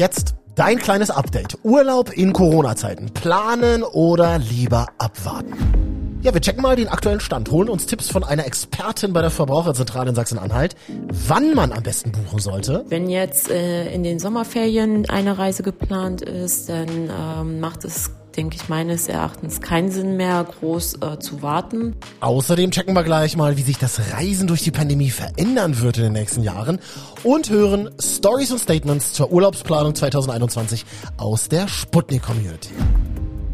Jetzt dein kleines Update. Urlaub in Corona-Zeiten. Planen oder lieber abwarten? Ja, wir checken mal den aktuellen Stand, holen uns Tipps von einer Expertin bei der Verbraucherzentrale in Sachsen-Anhalt, wann man am besten buchen sollte. Wenn jetzt äh, in den Sommerferien eine Reise geplant ist, dann ähm, macht es denke ich, meines Erachtens keinen Sinn mehr, groß äh, zu warten. Außerdem checken wir gleich mal, wie sich das Reisen durch die Pandemie verändern wird in den nächsten Jahren und hören Stories und Statements zur Urlaubsplanung 2021 aus der Sputnik Community.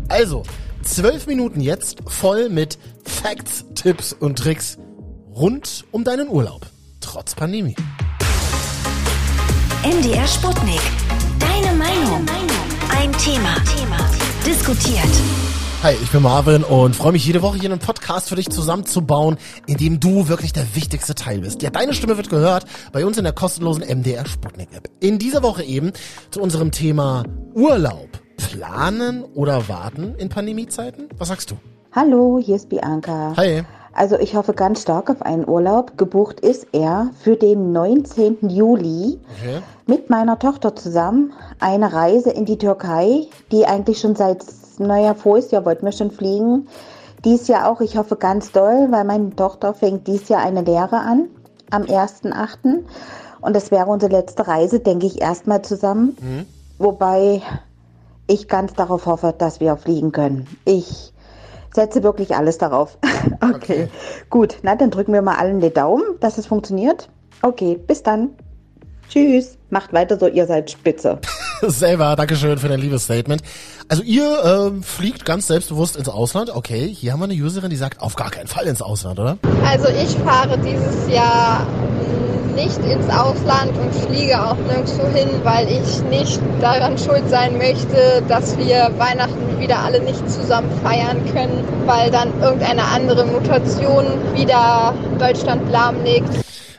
Also, zwölf Minuten jetzt voll mit Facts, Tipps und Tricks rund um deinen Urlaub. Trotz Pandemie. MDR Sputnik. Deine Meinung. Ein Thema. Thema. Diskutiert. Hi, ich bin Marvin und freue mich jede Woche hier einen Podcast für dich zusammenzubauen, in dem du wirklich der wichtigste Teil bist. Ja, deine Stimme wird gehört bei uns in der kostenlosen MDR Sputnik App. In dieser Woche eben zu unserem Thema Urlaub. Planen oder warten in Pandemiezeiten? Was sagst du? Hallo, hier ist Bianca. Hi. Also ich hoffe ganz stark auf einen Urlaub. Gebucht ist er für den 19. Juli Okay. mit meiner Tochter zusammen. Eine Reise in die Türkei, die eigentlich schon seit, naja, voriges Jahr wollten wir schon fliegen. Dies Jahr auch, ich hoffe ganz doll, weil meine Tochter fängt dies Jahr eine Lehre an, am 1.8. Und das wäre unsere letzte Reise, denke ich, erstmal zusammen. Wobei ich ganz darauf hoffe, dass wir fliegen können. Ich setze wirklich alles darauf. okay. Okay. gut. Na, dann drücken wir mal allen den Daumen, dass es funktioniert. Okay, bis dann. Tschüss. Macht weiter so, ihr seid spitze. Selber, Dankeschön für dein liebes Statement. Also ihr ähm, fliegt ganz selbstbewusst ins Ausland. Okay, hier haben wir eine Userin, die sagt, auf gar keinen Fall ins Ausland, oder? Also ich fahre dieses Jahr nicht ins Ausland und fliege auch nirgendwo hin, weil ich nicht daran schuld sein möchte, dass wir Weihnachten wieder alle nicht zusammen feiern können, weil dann irgendeine andere Mutation wieder Deutschland lahmlegt.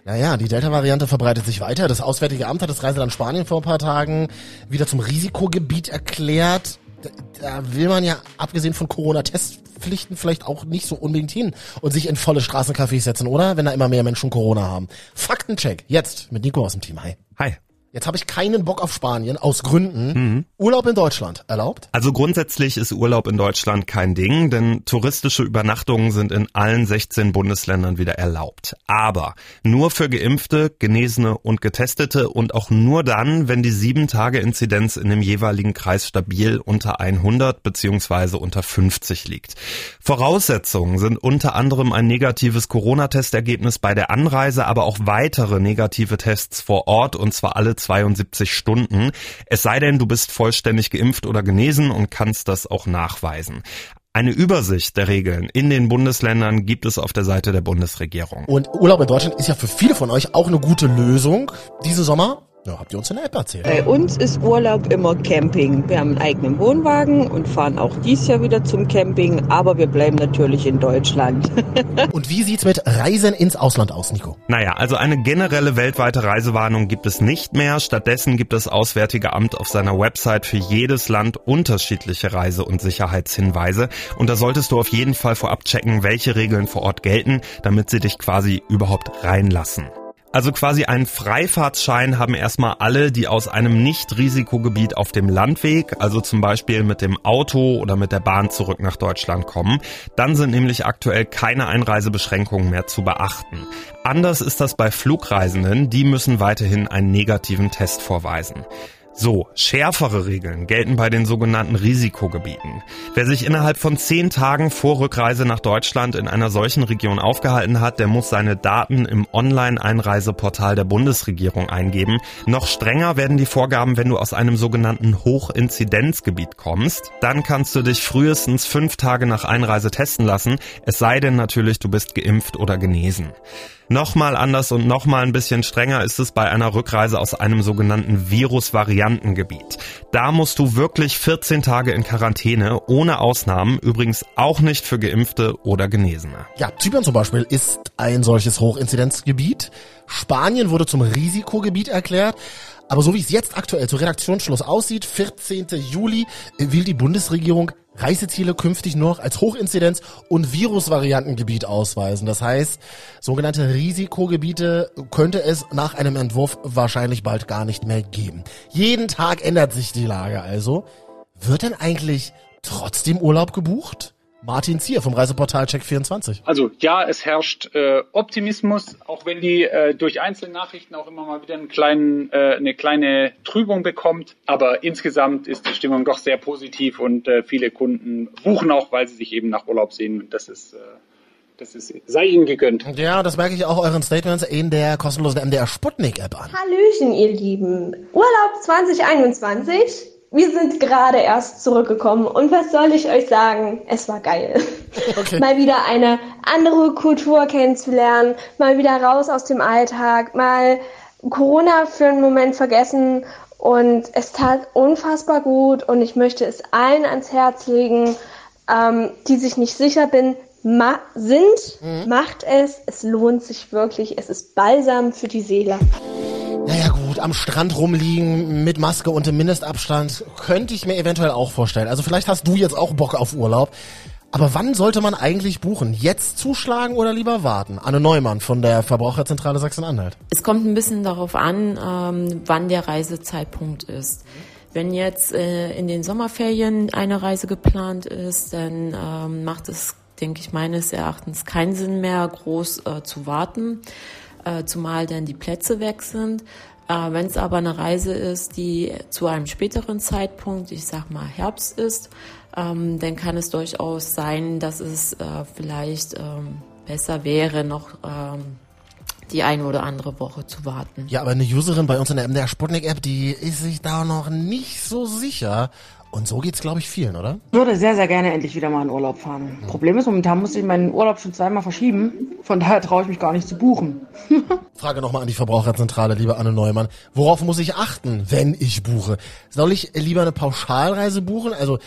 Naja, die Delta-Variante verbreitet sich weiter. Das Auswärtige Amt hat das Reiseland Spanien vor ein paar Tagen wieder zum Risikogebiet erklärt. Da, da will man ja, abgesehen von Corona-Testpflichten, vielleicht auch nicht so unbedingt hin und sich in volle Straßencafés setzen, oder? Wenn da immer mehr Menschen Corona haben. Faktencheck, jetzt mit Nico aus dem Team. Hi. Hi. Jetzt habe ich keinen Bock auf Spanien, aus Gründen. Urlaub in Deutschland, erlaubt? Also grundsätzlich ist Urlaub in Deutschland kein Ding, denn touristische Übernachtungen sind in allen 16 Bundesländern wieder erlaubt. Aber nur für Geimpfte, Genesene und Getestete und auch nur dann, wenn die 7-Tage-Inzidenz in dem jeweiligen Kreis stabil unter 100 beziehungsweise unter 50 liegt. Voraussetzungen sind unter anderem ein negatives Corona-Testergebnis bei der Anreise, aber auch weitere negative Tests vor Ort und zwar alle 72 Stunden. Es sei denn, du bist vollständig geimpft oder genesen und kannst das auch nachweisen. Eine Übersicht der Regeln in den Bundesländern gibt es auf der Seite der Bundesregierung. Und Urlaub in Deutschland ist ja für viele von euch auch eine gute Lösung. Diesen Sommer, ja, habt ihr uns in der App erzählt. Bei uns ist Urlaub immer Camping. Wir haben einen eigenen Wohnwagen und fahren auch dies Jahr wieder zum Camping, aber wir bleiben natürlich in Deutschland. Und wie sieht's mit Reisen ins Ausland aus, Nico? Naja, also eine generelle weltweite Reisewarnung gibt es nicht mehr. Stattdessen gibt das Auswärtige Amt auf seiner Website für jedes Land unterschiedliche Reise- und Sicherheitshinweise. Und da solltest du auf jeden Fall vorab checken, welche Regeln vor Ort gelten, damit sie dich quasi überhaupt reinlassen. Also quasi einen Freifahrtsschein haben erstmal alle, die aus einem Nicht-Risikogebiet auf dem Landweg, also zum Beispiel mit dem Auto oder mit der Bahn zurück nach Deutschland kommen. Dann sind nämlich aktuell keine Einreisebeschränkungen mehr zu beachten. Anders ist das bei Flugreisenden, die müssen weiterhin einen negativen Test vorweisen. So, schärfere Regeln gelten bei den sogenannten Risikogebieten. Wer sich innerhalb von zehn Tagen vor Rückreise nach Deutschland in einer solchen Region aufgehalten hat, der muss seine Daten im Online-Einreiseportal der Bundesregierung eingeben. Noch strenger werden die Vorgaben, wenn du aus einem sogenannten Hochinzidenzgebiet kommst. Dann kannst du dich frühestens fünf Tage nach Einreise testen lassen, es sei denn natürlich, du bist geimpft oder genesen. Nochmal anders und nochmal ein bisschen strenger ist es bei einer Rückreise aus einem sogenannten Virusvariantengebiet. Da musst du wirklich 14 Tage in Quarantäne, ohne Ausnahmen, übrigens auch nicht für Geimpfte oder Genesene. Ja, Zypern zum Beispiel ist ein solches Hochinzidenzgebiet. Spanien wurde zum Risikogebiet erklärt. Aber so wie es jetzt aktuell zu Redaktionsschluss aussieht, 14. Juli, will die Bundesregierung Reiseziele künftig nur noch als Hochinzidenz- und Virusvariantengebiet ausweisen. Das heißt, sogenannte Risikogebiete könnte es nach einem Entwurf wahrscheinlich bald gar nicht mehr geben. Jeden Tag ändert sich die Lage also. Wird denn eigentlich trotzdem Urlaub gebucht? Martin Zier vom Reiseportal Check24. Also ja, es herrscht äh, Optimismus, auch wenn die äh, durch einzelne Nachrichten auch immer mal wieder einen kleinen, äh, eine kleine Trübung bekommt. Aber insgesamt ist die Stimmung doch sehr positiv und äh, viele Kunden buchen auch, weil sie sich eben nach Urlaub sehen. Und das ist äh, das ist, sei Ihnen gegönnt. Ja, das merke ich auch euren Statements in der kostenlosen MDR Sputnik App an. Hallöchen, ihr Lieben. Urlaub 2021 wir sind gerade erst zurückgekommen und was soll ich euch sagen? Es war geil. Okay. mal wieder eine andere Kultur kennenzulernen, mal wieder raus aus dem Alltag, mal Corona für einen Moment vergessen und es tat unfassbar gut und ich möchte es allen ans Herz legen, ähm, die sich nicht sicher bin, ma sind, mhm. macht es. Es lohnt sich wirklich. Es ist Balsam für die Seele. Naja gut, am Strand rumliegen mit Maske und dem Mindestabstand könnte ich mir eventuell auch vorstellen. Also vielleicht hast du jetzt auch Bock auf Urlaub. Aber wann sollte man eigentlich buchen? Jetzt zuschlagen oder lieber warten? Anne Neumann von der Verbraucherzentrale Sachsen-Anhalt. Es kommt ein bisschen darauf an, ähm, wann der Reisezeitpunkt ist. Wenn jetzt äh, in den Sommerferien eine Reise geplant ist, dann ähm, macht es, denke ich, meines Erachtens keinen Sinn mehr, groß äh, zu warten äh, zumal dann die Plätze weg sind. Äh, Wenn es aber eine Reise ist, die zu einem späteren Zeitpunkt, ich sag mal Herbst ist, ähm, dann kann es durchaus sein, dass es äh, vielleicht ähm, besser wäre, noch ähm, die eine oder andere Woche zu warten. Ja, aber eine Userin bei uns in der MDR Sputnik App, die ist sich da noch nicht so sicher, und so geht's, glaube ich, vielen, oder? Ich würde sehr, sehr gerne endlich wieder mal in Urlaub fahren. Mhm. Problem ist, momentan muss ich meinen Urlaub schon zweimal verschieben. Von daher traue ich mich gar nicht zu buchen. Frage nochmal an die Verbraucherzentrale, liebe Anne Neumann. Worauf muss ich achten, wenn ich buche? Soll ich lieber eine Pauschalreise buchen? Also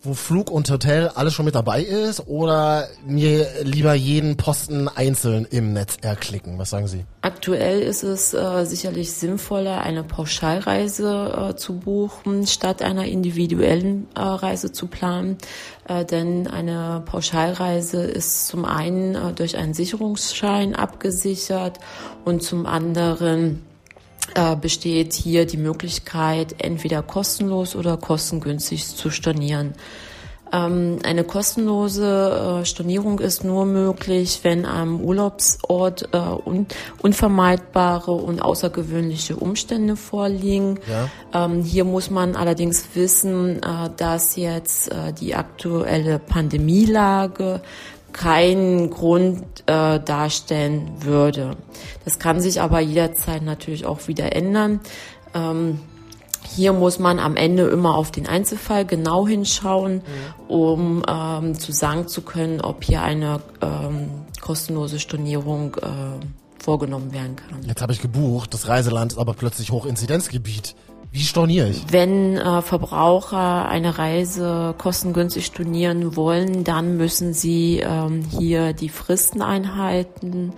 wo Flug und Hotel alles schon mit dabei ist oder mir lieber jeden Posten einzeln im Netz erklicken? Was sagen Sie? Aktuell ist es äh, sicherlich sinnvoller, eine Pauschalreise äh, zu buchen, statt einer individuellen äh, Reise zu planen. Äh, denn eine Pauschalreise ist zum einen äh, durch einen Sicherungsschein abgesichert und zum anderen äh, besteht hier die Möglichkeit, entweder kostenlos oder kostengünstig zu stornieren. Ähm, eine kostenlose äh, Stornierung ist nur möglich, wenn am Urlaubsort äh, un unvermeidbare und außergewöhnliche Umstände vorliegen. Ja. Ähm, hier muss man allerdings wissen, äh, dass jetzt äh, die aktuelle Pandemielage keinen Grund äh, darstellen würde. Das kann sich aber jederzeit natürlich auch wieder ändern. Ähm, hier muss man am Ende immer auf den Einzelfall genau hinschauen, mhm. um ähm, zu sagen zu können, ob hier eine ähm, kostenlose Stornierung äh, vorgenommen werden kann. Jetzt habe ich gebucht, das Reiseland ist aber plötzlich Hochinzidenzgebiet. Wie storniere ich? Wenn äh, Verbraucher eine Reise kostengünstig stornieren wollen, dann müssen sie ähm, hier die Fristen einhalten.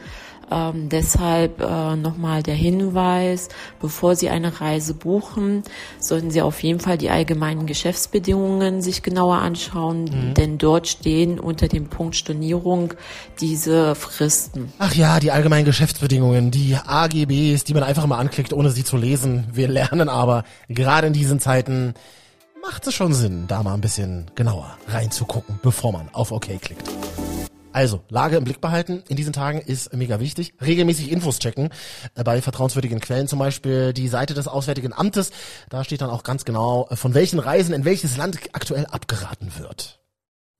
Ähm, deshalb äh, nochmal der Hinweis, bevor Sie eine Reise buchen, sollten Sie auf jeden Fall die allgemeinen Geschäftsbedingungen sich genauer anschauen, mhm. denn dort stehen unter dem Punkt Stornierung diese Fristen. Ach ja, die allgemeinen Geschäftsbedingungen, die AGBs, die man einfach mal anklickt, ohne sie zu lesen. Wir lernen aber gerade in diesen Zeiten macht es schon Sinn, da mal ein bisschen genauer reinzugucken, bevor man auf OK klickt. Also, Lage im Blick behalten in diesen Tagen ist mega wichtig. Regelmäßig Infos checken äh, bei vertrauenswürdigen Quellen, zum Beispiel die Seite des Auswärtigen Amtes. Da steht dann auch ganz genau, äh, von welchen Reisen in welches Land aktuell abgeraten wird.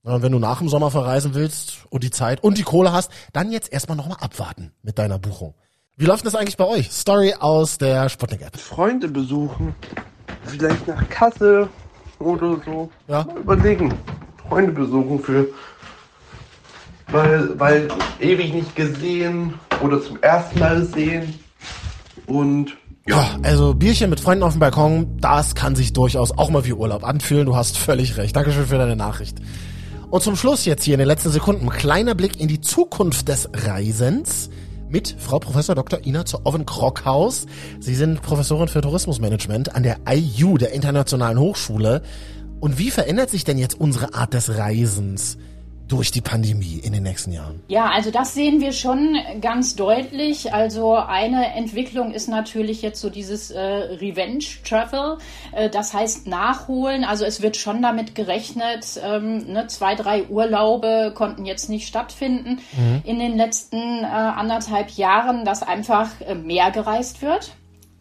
Und wenn du nach dem Sommer verreisen willst und die Zeit und die Kohle hast, dann jetzt erstmal nochmal abwarten mit deiner Buchung. Wie läuft das eigentlich bei euch? Story aus der Sputnik-App. Freunde besuchen. Vielleicht nach Kassel oder so. Ja. Mal überlegen. Freunde besuchen für weil, weil ewig nicht gesehen oder zum ersten Mal sehen. Und ja. also Bierchen mit Freunden auf dem Balkon, das kann sich durchaus auch mal wie Urlaub anfühlen. Du hast völlig recht. Dankeschön für deine Nachricht. Und zum Schluss jetzt hier in den letzten Sekunden kleiner Blick in die Zukunft des Reisens mit Frau Professor Dr. Ina zu Oven Krockhaus. Sie sind Professorin für Tourismusmanagement an der IU, der Internationalen Hochschule. Und wie verändert sich denn jetzt unsere Art des Reisens? Durch die Pandemie in den nächsten Jahren? Ja, also das sehen wir schon ganz deutlich. Also eine Entwicklung ist natürlich jetzt so dieses äh, Revenge Travel, äh, das heißt nachholen. Also es wird schon damit gerechnet, ähm, ne, zwei, drei Urlaube konnten jetzt nicht stattfinden mhm. in den letzten äh, anderthalb Jahren, dass einfach äh, mehr gereist wird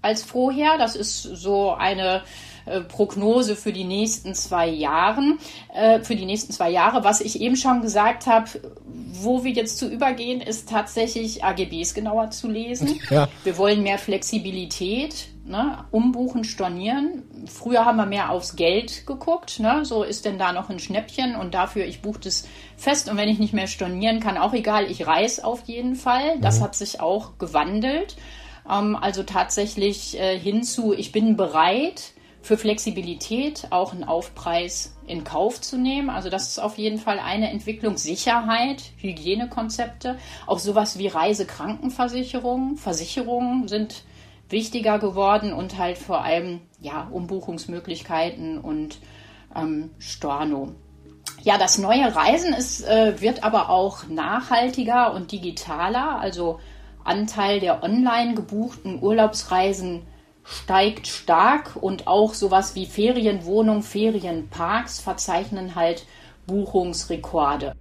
als vorher. Das ist so eine äh, Prognose für die nächsten zwei Jahren, äh, für die nächsten zwei Jahre. Was ich eben schon gesagt habe, wo wir jetzt zu übergehen, ist tatsächlich AGBs genauer zu lesen. Ja. Wir wollen mehr Flexibilität. Ne, umbuchen, stornieren. Früher haben wir mehr aufs Geld geguckt. Ne? So ist denn da noch ein Schnäppchen und dafür, ich buche das fest und wenn ich nicht mehr stornieren kann, auch egal, ich reise auf jeden Fall. Das mhm. hat sich auch gewandelt. Ähm, also tatsächlich äh, hinzu, ich bin bereit, für Flexibilität auch einen Aufpreis in Kauf zu nehmen. Also das ist auf jeden Fall eine Entwicklung. Sicherheit, Hygienekonzepte, auch sowas wie Reisekrankenversicherung, Versicherungen sind wichtiger geworden und halt vor allem ja Umbuchungsmöglichkeiten und ähm, Storno. Ja, das neue Reisen ist, äh, wird aber auch nachhaltiger und digitaler. Also Anteil der online gebuchten Urlaubsreisen steigt stark und auch sowas wie Ferienwohnungen, Ferienparks verzeichnen halt Buchungsrekorde.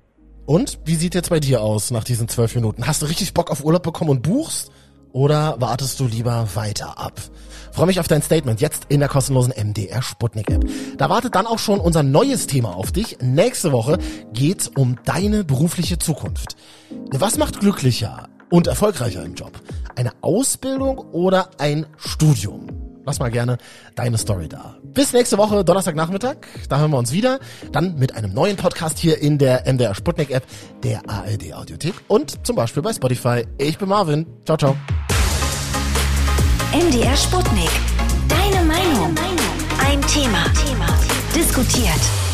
Und wie sieht jetzt bei dir aus nach diesen zwölf Minuten? Hast du richtig Bock auf Urlaub bekommen und buchst? Oder wartest du lieber weiter ab? Freue mich auf dein Statement jetzt in der kostenlosen MDR Sputnik App. Da wartet dann auch schon unser neues Thema auf dich. Nächste Woche geht's um deine berufliche Zukunft. Was macht glücklicher? und erfolgreicher im Job? Eine Ausbildung oder ein Studium? Lass mal gerne deine Story da. Bis nächste Woche, Donnerstagnachmittag. Da hören wir uns wieder. Dann mit einem neuen Podcast hier in der MDR Sputnik App, der ARD Audiothek und zum Beispiel bei Spotify. Ich bin Marvin. Ciao, ciao. MDR Sputnik. Deine Meinung. Ein Thema. Thema. Diskutiert.